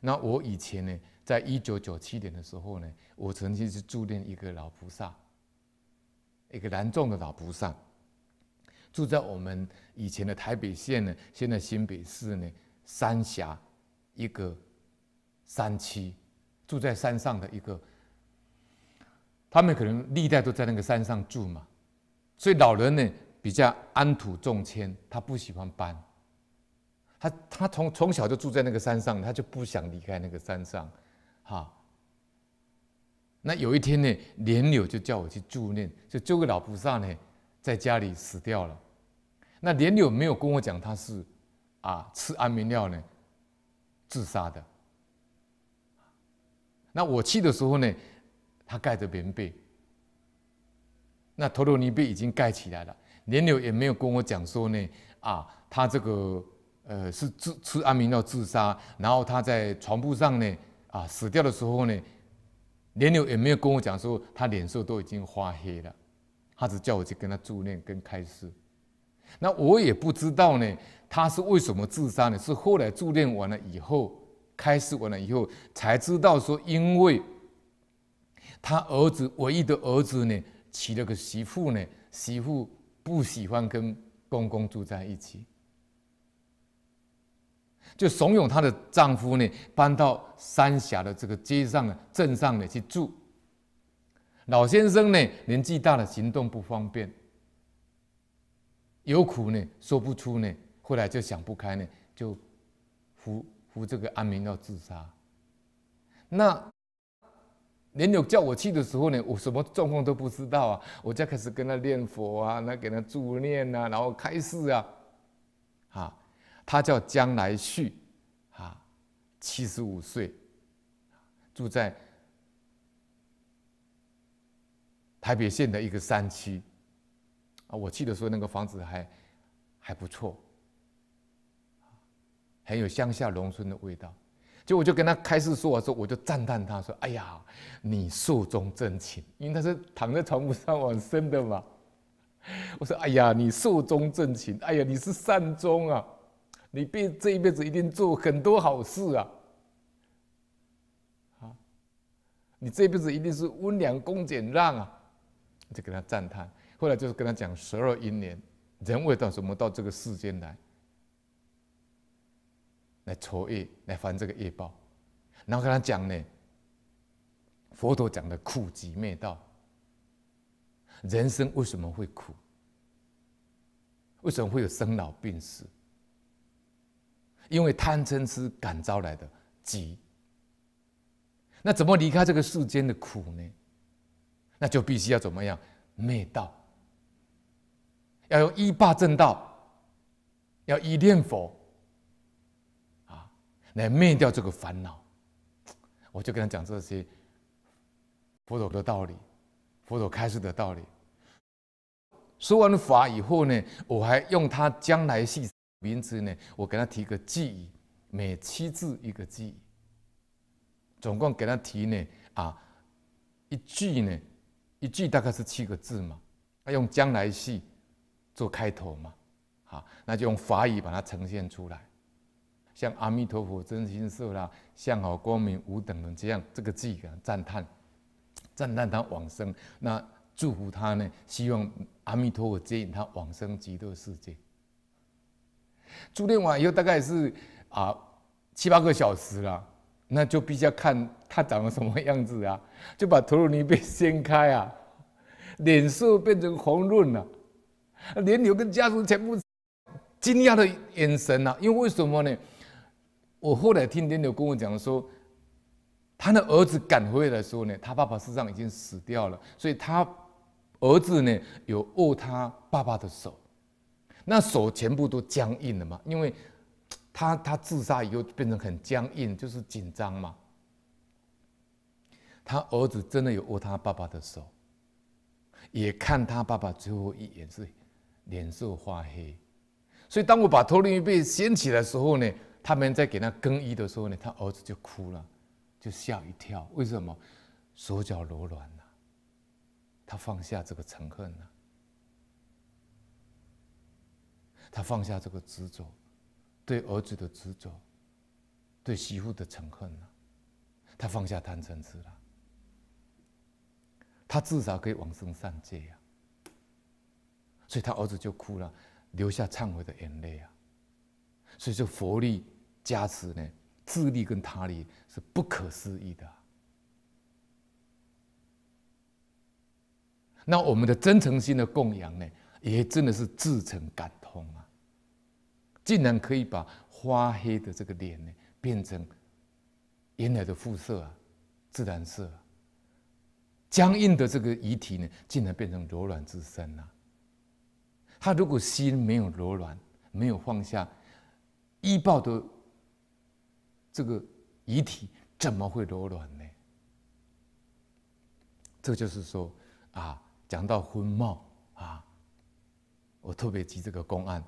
那我以前呢，在一九九七年的时候呢，我曾经是住念一个老菩萨，一个南众的老菩萨，住在我们以前的台北县呢，现在新北市呢三峡一个山区，住在山上的一个。他们可能历代都在那个山上住嘛，所以老人呢比较安土重迁，他不喜欢搬。他他从从小就住在那个山上，他就不想离开那个山上，哈。那有一天呢，莲柳就叫我去助念，就这个老菩萨呢在家里死掉了。那莲柳没有跟我讲他是啊吃安眠药呢自杀的。那我去的时候呢，他盖着棉被，那陀罗尼被已经盖起来了。莲柳也没有跟我讲说呢啊，他这个。呃，是自吃安眠药自杀，然后他在床铺上呢，啊，死掉的时候呢，连友也没有跟我讲说他脸色都已经发黑了，他只叫我去跟他助念跟开示。那我也不知道呢，他是为什么自杀呢？是后来助念完了以后，开示完了以后才知道说，因为他儿子唯一的儿子呢，娶了个媳妇呢，媳妇不喜欢跟公公住在一起。就怂恿她的丈夫呢，搬到三峡的这个街上呢、镇上呢去住。老先生呢，年纪大了，行动不方便，有苦呢说不出呢，后来就想不开呢，就服服这个安眠药自杀。那连有叫我去的时候呢，我什么状况都不知道啊，我就开始跟他念佛啊，那给他助念啊，然后开示啊，啊。他叫江来旭，啊，七十五岁，住在台北县的一个山区，啊，我去的时候那个房子还还不错，很有乡下农村的味道。就我就跟他开示说，我说我就赞叹他说：“哎呀，你寿终正寝，因为他是躺在床铺上往生的嘛。”我说：“哎呀，你寿终正寝，哎呀，你是善终啊。”你辈这一辈子一定做很多好事啊！啊，你这辈子一定是温良恭俭让啊！就跟他赞叹。后来就是跟他讲十二因缘，人为到什么到这个世间来，来酬业，来还这个业报。然后跟他讲呢，佛陀讲的苦集灭道，人生为什么会苦？为什么会有生老病死？因为贪嗔痴感召来的集，那怎么离开这个世间的苦呢？那就必须要怎么样灭道？要用依霸正道，要依念佛啊，来灭掉这个烦恼。我就跟他讲这些佛陀的道理，佛陀开示的道理。说完法以后呢，我还用他将来系。名字呢？我给他提个记忆，每七字一个记忆，总共给他提呢啊一句呢，一句大概是七个字嘛。他用将来世做开头嘛，好，那就用法语把它呈现出来，像阿弥陀佛真心色啦，向好光明无等人这样，这个偈啊赞叹，赞叹他往生，那祝福他呢，希望阿弥陀佛接引他往生极乐世界。助念完以后，大概是啊七八个小时了，那就必须要看他长得什么样子啊，就把陀罗尼被掀开啊，脸色变成红润了，莲友跟家属全部惊讶的眼神啊，因为为什么呢？我后来听莲友跟我讲说，他的儿子赶回来的时候呢，他爸爸身上已经死掉了，所以他儿子呢有握他爸爸的手。那手全部都僵硬了嘛？因为他他自杀以后变成很僵硬，就是紧张嘛。他儿子真的有握他爸爸的手，也看他爸爸最后一眼是脸色发黑。所以当我把陀罗尼被掀起来的时候呢，他们在给他更衣的时候呢，他儿子就哭了，就吓一跳。为什么？手脚柔软了，他放下这个仇恨了。他放下这个执着，对儿子的执着，对媳妇的仇恨了，他放下贪嗔痴了，他至少可以往生善界呀。所以他儿子就哭了，流下忏悔的眼泪啊。所以说佛力加持呢，自力跟他力是不可思议的。那我们的真诚心的供养呢，也真的是至诚感！竟然可以把发黑的这个脸呢，变成原来的肤色啊，自然色啊。僵硬的这个遗体呢，竟然变成柔软之身啊！他如果心没有柔软，没有放下依报的这个遗体，怎么会柔软呢？这就是说啊，讲到婚貌啊，我特别提这个公案。